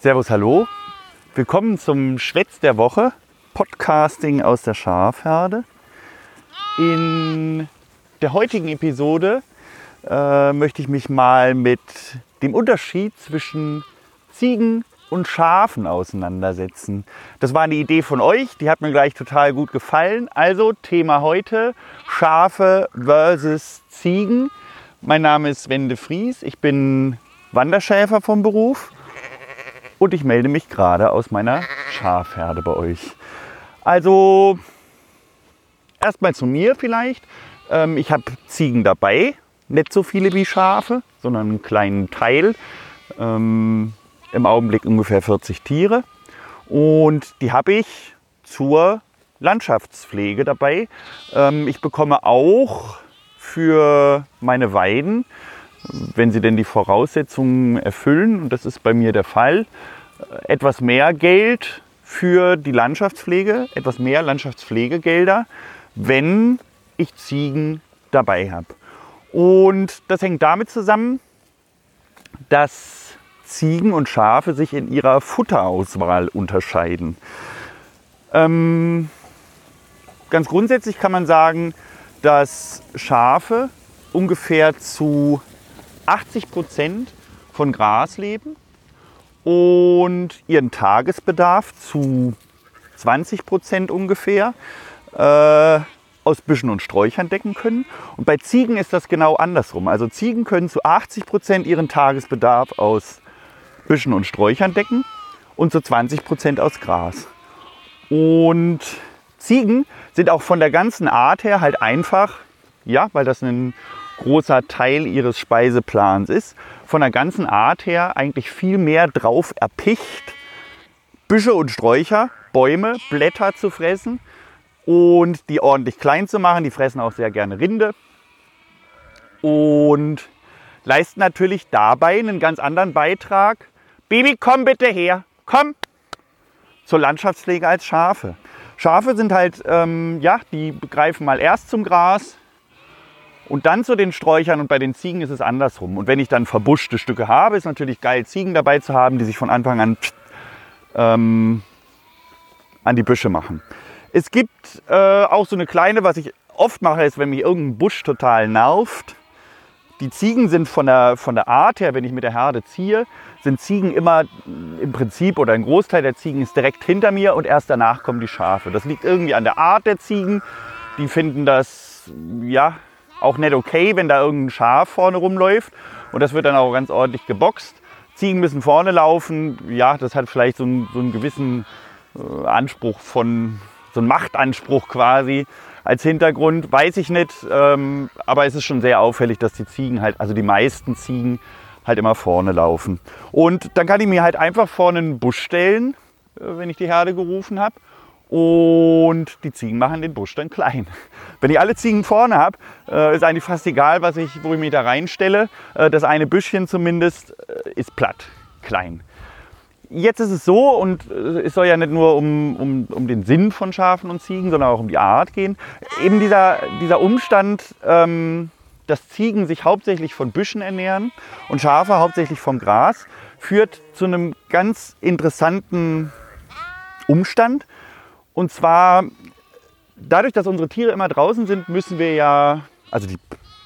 Servus, hallo. Willkommen zum Schwätz der Woche, Podcasting aus der Schafherde. In der heutigen Episode äh, möchte ich mich mal mit dem Unterschied zwischen Ziegen und Schafen auseinandersetzen. Das war eine Idee von euch, die hat mir gleich total gut gefallen. Also Thema heute Schafe versus Ziegen. Mein Name ist Wende Fries, ich bin Wanderschäfer vom Beruf und ich melde mich gerade aus meiner Schafherde bei euch. Also erstmal zu mir vielleicht. Ähm, ich habe Ziegen dabei, nicht so viele wie Schafe, sondern einen kleinen Teil. Ähm, Im Augenblick ungefähr 40 Tiere. Und die habe ich zur Landschaftspflege dabei. Ähm, ich bekomme auch für meine Weiden wenn sie denn die Voraussetzungen erfüllen, und das ist bei mir der Fall, etwas mehr Geld für die Landschaftspflege, etwas mehr Landschaftspflegegelder, wenn ich Ziegen dabei habe. Und das hängt damit zusammen, dass Ziegen und Schafe sich in ihrer Futterauswahl unterscheiden. Ähm, ganz grundsätzlich kann man sagen, dass Schafe ungefähr zu 80 Prozent von Gras leben und ihren Tagesbedarf zu 20 Prozent ungefähr äh, aus Büschen und Sträuchern decken können. Und bei Ziegen ist das genau andersrum. Also Ziegen können zu 80 Prozent ihren Tagesbedarf aus Büschen und Sträuchern decken und zu 20 Prozent aus Gras. Und Ziegen sind auch von der ganzen Art her halt einfach, ja, weil das ein großer Teil ihres Speiseplans ist, von der ganzen Art her eigentlich viel mehr drauf erpicht, Büsche und Sträucher, Bäume, Blätter zu fressen und die ordentlich klein zu machen. Die fressen auch sehr gerne Rinde und leisten natürlich dabei einen ganz anderen Beitrag. Baby, komm bitte her, komm zur Landschaftspflege als Schafe. Schafe sind halt, ähm, ja, die greifen mal erst zum Gras, und dann zu den Sträuchern und bei den Ziegen ist es andersrum. Und wenn ich dann verbuschte Stücke habe, ist natürlich geil, Ziegen dabei zu haben, die sich von Anfang an ähm, an die Büsche machen. Es gibt äh, auch so eine kleine, was ich oft mache, ist, wenn mich irgendein Busch total nervt. Die Ziegen sind von der, von der Art her, wenn ich mit der Herde ziehe, sind Ziegen immer im Prinzip oder ein Großteil der Ziegen ist direkt hinter mir und erst danach kommen die Schafe. Das liegt irgendwie an der Art der Ziegen. Die finden das, ja, auch nicht okay, wenn da irgendein Schaf vorne rumläuft. Und das wird dann auch ganz ordentlich geboxt. Ziegen müssen vorne laufen. Ja, das hat vielleicht so einen, so einen gewissen äh, Anspruch von, so einen Machtanspruch quasi als Hintergrund. Weiß ich nicht. Ähm, aber es ist schon sehr auffällig, dass die Ziegen halt, also die meisten Ziegen halt immer vorne laufen. Und dann kann ich mir halt einfach vorne einen Busch stellen, äh, wenn ich die Herde gerufen habe und die Ziegen machen den Busch dann klein. Wenn ich alle Ziegen vorne habe, äh, ist eigentlich fast egal, was ich, wo ich mich da reinstelle. Äh, das eine Büschchen zumindest äh, ist platt, klein. Jetzt ist es so, und es soll ja nicht nur um, um, um den Sinn von Schafen und Ziegen, sondern auch um die Art gehen. Eben dieser, dieser Umstand, ähm, dass Ziegen sich hauptsächlich von Büschen ernähren und Schafe hauptsächlich vom Gras, führt zu einem ganz interessanten Umstand. Und zwar, dadurch, dass unsere Tiere immer draußen sind, müssen wir ja, also die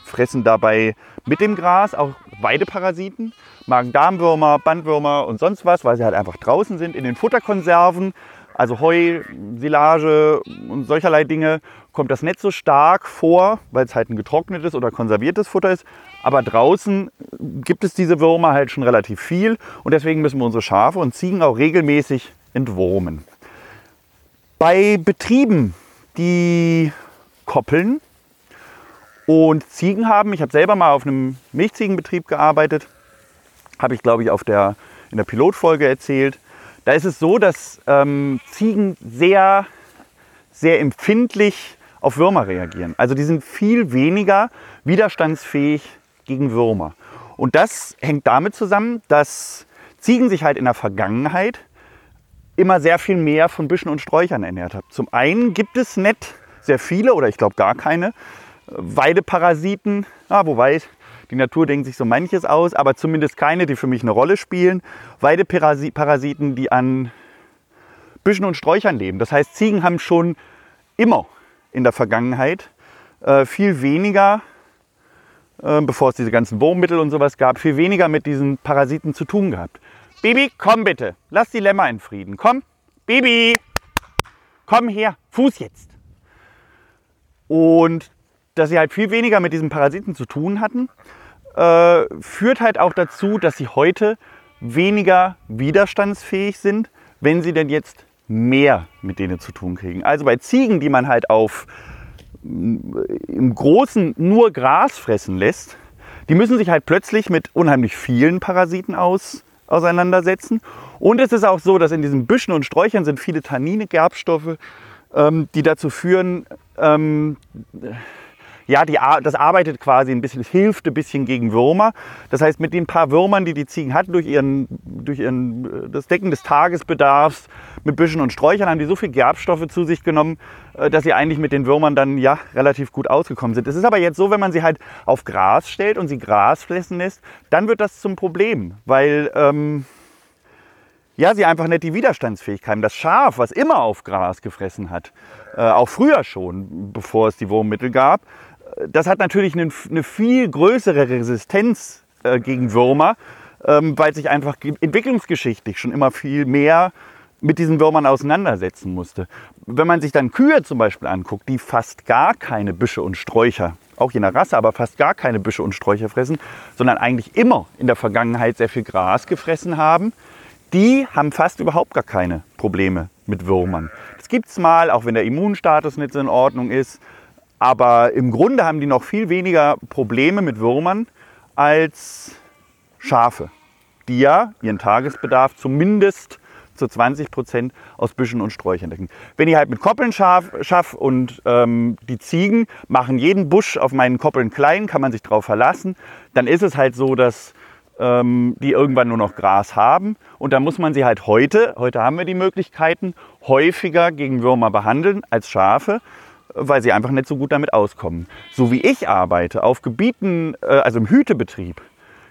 fressen dabei mit dem Gras auch Weideparasiten, Magen-Darm-Würmer, Bandwürmer und sonst was, weil sie halt einfach draußen sind. In den Futterkonserven, also Heu, Silage und solcherlei Dinge, kommt das nicht so stark vor, weil es halt ein getrocknetes oder konserviertes Futter ist. Aber draußen gibt es diese Würmer halt schon relativ viel und deswegen müssen wir unsere Schafe und Ziegen auch regelmäßig entwurmen. Bei Betrieben, die koppeln und Ziegen haben, ich habe selber mal auf einem Milchziegenbetrieb gearbeitet, habe ich glaube ich auf der, in der Pilotfolge erzählt. Da ist es so, dass ähm, Ziegen sehr, sehr empfindlich auf Würmer reagieren. Also die sind viel weniger widerstandsfähig gegen Würmer. Und das hängt damit zusammen, dass Ziegen sich halt in der Vergangenheit immer sehr viel mehr von Büschen und Sträuchern ernährt habe. Zum einen gibt es nicht sehr viele oder ich glaube gar keine äh, Weideparasiten, ah, wobei Die Natur denkt sich so manches aus, aber zumindest keine, die für mich eine Rolle spielen. Weideparasiten, die an Büschen und Sträuchern leben. Das heißt, Ziegen haben schon immer in der Vergangenheit äh, viel weniger, äh, bevor es diese ganzen Wurmmittel und sowas gab, viel weniger mit diesen Parasiten zu tun gehabt. Baby, komm bitte. Lass die Lämmer in Frieden. Komm. Baby, komm her. Fuß jetzt. Und dass sie halt viel weniger mit diesen Parasiten zu tun hatten, äh, führt halt auch dazu, dass sie heute weniger widerstandsfähig sind, wenn sie denn jetzt mehr mit denen zu tun kriegen. Also bei Ziegen, die man halt auf im Großen nur Gras fressen lässt, die müssen sich halt plötzlich mit unheimlich vielen Parasiten aus, auseinandersetzen. Und es ist auch so, dass in diesen Büschen und Sträuchern sind viele Tannine, Gerbstoffe, ähm, die dazu führen, ähm, ja, die, das arbeitet quasi ein bisschen, hilft ein bisschen gegen Würmer. Das heißt, mit den paar Würmern, die die Ziegen hatten, durch, ihren, durch ihren, das Decken des Tagesbedarfs mit Büschen und Sträuchern, haben die so viel Gerbstoffe zu sich genommen, äh, dass sie eigentlich mit den Würmern dann ja relativ gut ausgekommen sind. Es ist aber jetzt so, wenn man sie halt auf Gras stellt und sie Gras fressen lässt, dann wird das zum Problem, weil ähm, ja, sie einfach nicht die Widerstandsfähigkeit haben. Das Schaf, was immer auf Gras gefressen hat, äh, auch früher schon, bevor es die Wurmmittel gab, das hat natürlich eine, eine viel größere Resistenz äh, gegen Würmer, ähm, weil sich einfach entwicklungsgeschichtlich schon immer viel mehr mit diesen Würmern auseinandersetzen musste. Wenn man sich dann Kühe zum Beispiel anguckt, die fast gar keine Büsche und Sträucher, auch je nach Rasse, aber fast gar keine Büsche und Sträucher fressen, sondern eigentlich immer in der Vergangenheit sehr viel Gras gefressen haben, die haben fast überhaupt gar keine Probleme mit Würmern. Das gibt es mal, auch wenn der Immunstatus nicht so in Ordnung ist. Aber im Grunde haben die noch viel weniger Probleme mit Würmern als Schafe, die ja ihren Tagesbedarf zumindest zu 20 Prozent aus Büschen und Sträuchern decken. Wenn ich halt mit Koppeln schaffe und ähm, die Ziegen machen jeden Busch auf meinen Koppeln klein, kann man sich darauf verlassen, dann ist es halt so, dass ähm, die irgendwann nur noch Gras haben. Und dann muss man sie halt heute, heute haben wir die Möglichkeiten, häufiger gegen Würmer behandeln als Schafe weil sie einfach nicht so gut damit auskommen. So wie ich arbeite, auf Gebieten, äh, also im Hütebetrieb,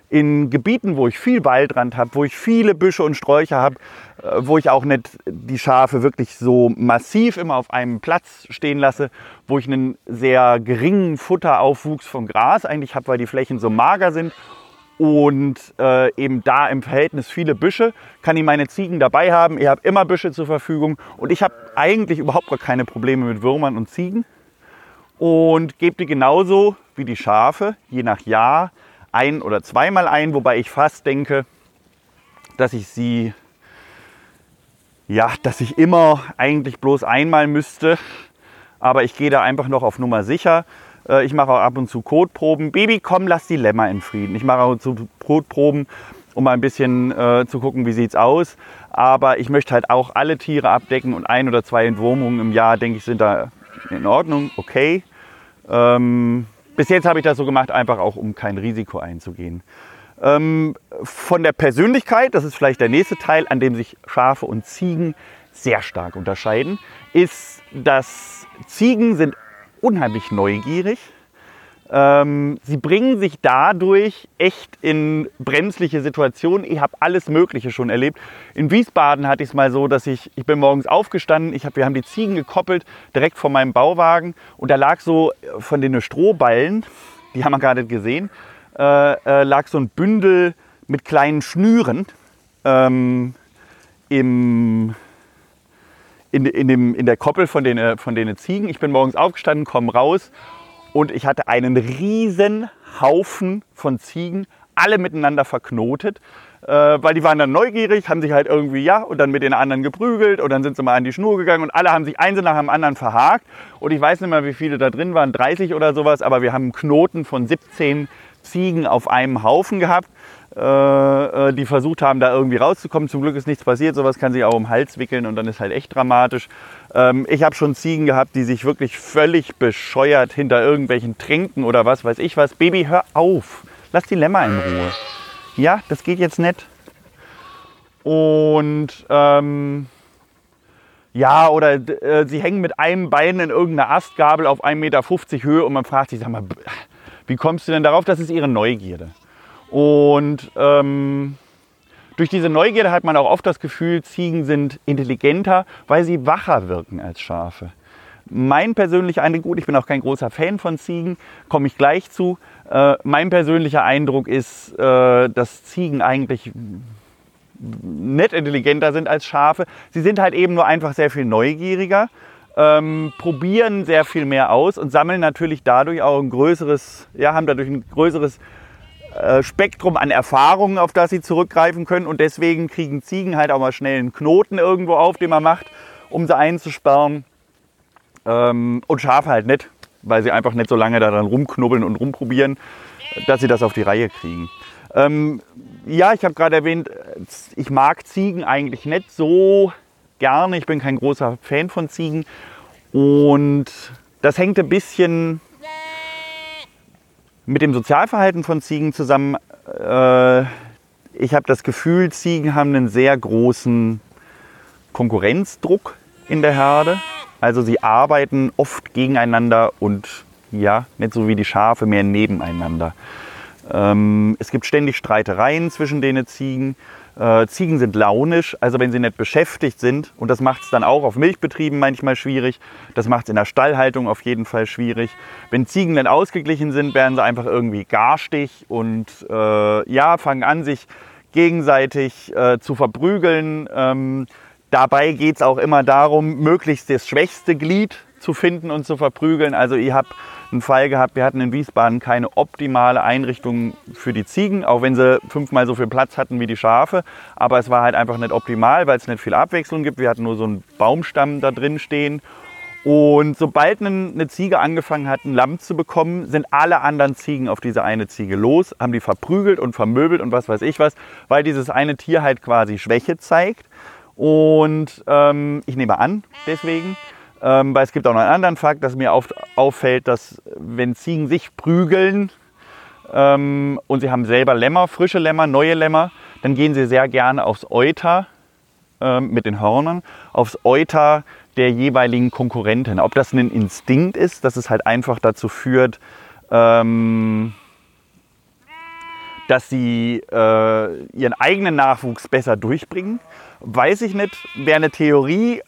in Gebieten, wo ich viel Waldrand habe, wo ich viele Büsche und Sträucher habe, äh, wo ich auch nicht die Schafe wirklich so massiv immer auf einem Platz stehen lasse, wo ich einen sehr geringen Futteraufwuchs von Gras eigentlich habe, weil die Flächen so mager sind und äh, eben da im Verhältnis viele Büsche, kann ich meine Ziegen dabei haben. Ich habe immer Büsche zur Verfügung. Und ich habe eigentlich überhaupt gar keine Probleme mit Würmern und Ziegen. Und gebe die genauso wie die Schafe, je nach Jahr, ein- oder zweimal ein, wobei ich fast denke, dass ich sie, ja, dass ich immer eigentlich bloß einmal müsste, aber ich gehe da einfach noch auf Nummer sicher. Äh, ich mache auch ab und zu Kotproben. Baby, komm, lass die Lämmer in Frieden. Ich mache auch zu Kotproben, um mal ein bisschen äh, zu gucken, wie sieht es aus. Aber ich möchte halt auch alle Tiere abdecken und ein oder zwei Entwurmungen im Jahr, denke ich, sind da in Ordnung, okay. Ähm, bis jetzt habe ich das so gemacht, einfach auch, um kein Risiko einzugehen. Ähm, von der Persönlichkeit, das ist vielleicht der nächste Teil, an dem sich Schafe und Ziegen sehr stark unterscheiden, ist, dass Ziegen sind unheimlich neugierig. Ähm, sie bringen sich dadurch echt in brenzliche Situationen. Ich habe alles Mögliche schon erlebt. In Wiesbaden hatte ich es mal so, dass ich, ich bin morgens aufgestanden, ich hab, wir haben die Ziegen gekoppelt, direkt vor meinem Bauwagen und da lag so von den Strohballen, die haben wir gerade gesehen, äh, äh, lag so ein Bündel mit kleinen Schnüren ähm, im, in, in, dem, in der Koppel von den, äh, von den Ziegen. Ich bin morgens aufgestanden, komme raus. Und ich hatte einen riesen Haufen von Ziegen, alle miteinander verknotet, äh, weil die waren dann neugierig, haben sich halt irgendwie, ja, und dann mit den anderen geprügelt. Und dann sind sie mal an die Schnur gegangen. Und alle haben sich einzeln nach dem anderen verhakt. Und ich weiß nicht mehr, wie viele da drin waren, 30 oder sowas, aber wir haben einen Knoten von 17 Ziegen auf einem Haufen gehabt die versucht haben, da irgendwie rauszukommen. Zum Glück ist nichts passiert. Sowas kann sich auch um den Hals wickeln und dann ist halt echt dramatisch. Ähm, ich habe schon Ziegen gehabt, die sich wirklich völlig bescheuert hinter irgendwelchen Tränken oder was weiß ich was. Baby, hör auf. Lass die Lämmer in Ruhe. Ja, das geht jetzt nicht. Und ähm, ja, oder äh, sie hängen mit einem Bein in irgendeiner Astgabel auf 1,50 Meter Höhe und man fragt sich, sag mal, Wie kommst du denn darauf? Das ist ihre Neugierde. Und ähm, durch diese Neugierde hat man auch oft das Gefühl, Ziegen sind intelligenter, weil sie wacher wirken als Schafe. Mein persönlicher Eindruck, gut, ich bin auch kein großer Fan von Ziegen, komme ich gleich zu. Äh, mein persönlicher Eindruck ist, äh, dass Ziegen eigentlich nicht intelligenter sind als Schafe. Sie sind halt eben nur einfach sehr viel neugieriger, ähm, probieren sehr viel mehr aus und sammeln natürlich dadurch auch ein größeres, ja, haben dadurch ein größeres Spektrum an Erfahrungen, auf das sie zurückgreifen können. Und deswegen kriegen Ziegen halt auch mal schnell einen Knoten irgendwo auf, den man macht, um sie einzusperren. Ähm, und Schafe halt nicht, weil sie einfach nicht so lange daran rumknubbeln und rumprobieren, dass sie das auf die Reihe kriegen. Ähm, ja, ich habe gerade erwähnt, ich mag Ziegen eigentlich nicht so gerne. Ich bin kein großer Fan von Ziegen. Und das hängt ein bisschen mit dem Sozialverhalten von Ziegen zusammen. Äh, ich habe das Gefühl, Ziegen haben einen sehr großen Konkurrenzdruck in der Herde. Also sie arbeiten oft gegeneinander und ja, nicht so wie die Schafe, mehr nebeneinander. Ähm, es gibt ständig Streitereien zwischen den Ziegen. Äh, Ziegen sind launisch, also wenn sie nicht beschäftigt sind, und das macht es dann auch auf Milchbetrieben manchmal schwierig, das macht es in der Stallhaltung auf jeden Fall schwierig. Wenn Ziegen dann ausgeglichen sind, werden sie einfach irgendwie garstig und äh, ja, fangen an, sich gegenseitig äh, zu verprügeln. Ähm, dabei geht es auch immer darum, möglichst das schwächste Glied zu finden und zu verprügeln. Also ich habe einen Fall gehabt, wir hatten in Wiesbaden keine optimale Einrichtung für die Ziegen, auch wenn sie fünfmal so viel Platz hatten wie die Schafe. Aber es war halt einfach nicht optimal, weil es nicht viel Abwechslung gibt. Wir hatten nur so einen Baumstamm da drin stehen. Und sobald eine Ziege angefangen hat, ein Lamm zu bekommen, sind alle anderen Ziegen auf diese eine Ziege los, haben die verprügelt und vermöbelt und was weiß ich was, weil dieses eine Tier halt quasi Schwäche zeigt. Und ähm, ich nehme an, deswegen, ähm, weil es gibt auch noch einen anderen Fakt, dass mir oft auffällt, dass wenn Ziegen sich prügeln ähm, und sie haben selber Lämmer, frische Lämmer, neue Lämmer, dann gehen sie sehr gerne aufs Euter ähm, mit den Hörnern, aufs Euter der jeweiligen Konkurrentin. Ob das ein Instinkt ist, dass es halt einfach dazu führt, ähm, dass sie äh, ihren eigenen Nachwuchs besser durchbringen, weiß ich nicht. Wäre eine Theorie,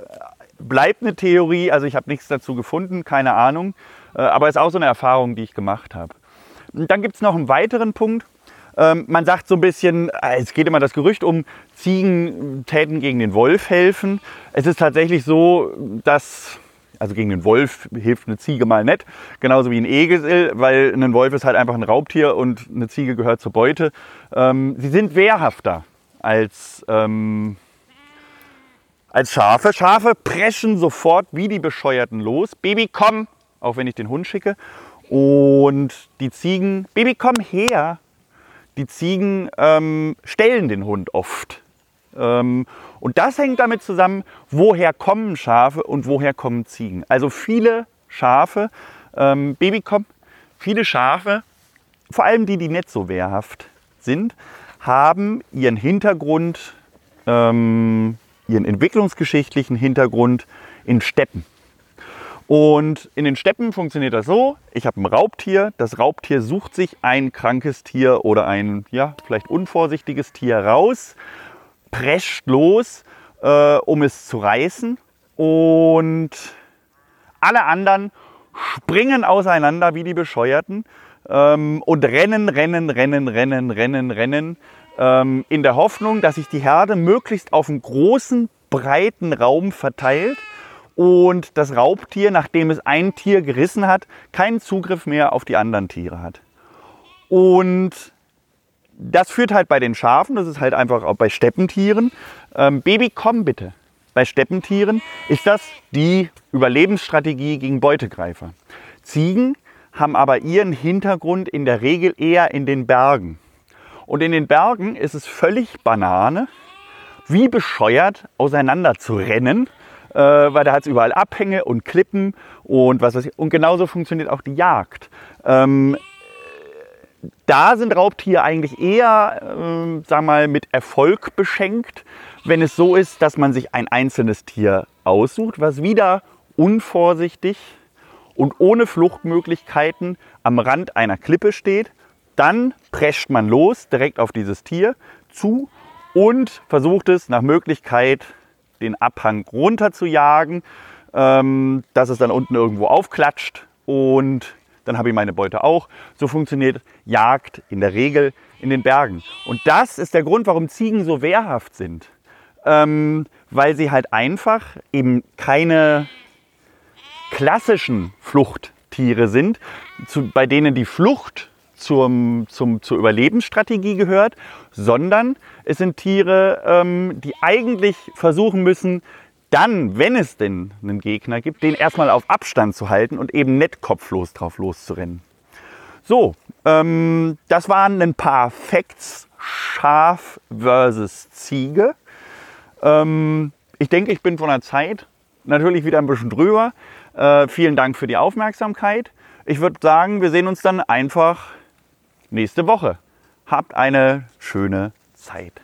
bleibt eine Theorie, also ich habe nichts dazu gefunden, keine Ahnung, äh, aber es ist auch so eine Erfahrung, die ich gemacht habe. dann gibt es noch einen weiteren Punkt. Ähm, man sagt so ein bisschen, äh, es geht immer das Gerücht um, Ziegen täten gegen den Wolf helfen. Es ist tatsächlich so, dass, also gegen den Wolf hilft eine Ziege mal nicht, genauso wie ein Egel, weil ein Wolf ist halt einfach ein Raubtier und eine Ziege gehört zur Beute. Ähm, sie sind wehrhafter als ähm, als Schafe. Schafe preschen sofort wie die Bescheuerten los. Baby, komm, auch wenn ich den Hund schicke. Und die Ziegen, Baby, komm her. Die Ziegen ähm, stellen den Hund oft. Ähm, und das hängt damit zusammen, woher kommen Schafe und woher kommen Ziegen. Also viele Schafe, ähm, Baby, komm, viele Schafe, vor allem die, die nicht so wehrhaft sind, haben ihren Hintergrund ähm, ihren entwicklungsgeschichtlichen Hintergrund in Steppen. Und in den Steppen funktioniert das so, ich habe ein Raubtier, das Raubtier sucht sich ein krankes Tier oder ein ja, vielleicht unvorsichtiges Tier raus, prescht los, äh, um es zu reißen und alle anderen springen auseinander wie die Bescheuerten ähm, und rennen, rennen, rennen, rennen, rennen, rennen ähm, in der Hoffnung, dass sich die Herde möglichst auf einen großen, breiten Raum verteilt und das Raubtier, nachdem es ein Tier gerissen hat, keinen Zugriff mehr auf die anderen Tiere hat. Und das führt halt bei den Schafen, das ist halt einfach auch bei Steppentieren. Ähm, Baby, komm bitte. Bei Steppentieren ist das die Überlebensstrategie gegen Beutegreifer. Ziegen haben aber ihren Hintergrund in der Regel eher in den Bergen. Und in den Bergen ist es völlig Banane, wie bescheuert auseinander zu rennen, äh, weil da hat es überall Abhänge und Klippen und was weiß ich. Und genauso funktioniert auch die Jagd. Ähm, da sind Raubtiere eigentlich eher, äh, sag mal, mit Erfolg beschenkt, wenn es so ist, dass man sich ein einzelnes Tier aussucht, was wieder unvorsichtig und ohne Fluchtmöglichkeiten am Rand einer Klippe steht. Dann prescht man los direkt auf dieses Tier zu und versucht es nach Möglichkeit den Abhang runter zu jagen, ähm, dass es dann unten irgendwo aufklatscht und dann habe ich meine Beute auch. So funktioniert Jagd in der Regel in den Bergen. Und das ist der Grund, warum Ziegen so wehrhaft sind. Ähm, weil sie halt einfach eben keine klassischen Fluchttiere sind, zu, bei denen die Flucht zum, zum, zur Überlebensstrategie gehört, sondern es sind Tiere, ähm, die eigentlich versuchen müssen, dann, wenn es denn einen Gegner gibt, den erstmal auf Abstand zu halten und eben nicht kopflos drauf loszurennen. So, ähm, das waren ein paar Facts Schaf versus Ziege. Ähm, ich denke, ich bin von der Zeit natürlich wieder ein bisschen drüber. Äh, vielen Dank für die Aufmerksamkeit. Ich würde sagen, wir sehen uns dann einfach nächste Woche. Habt eine schöne Zeit.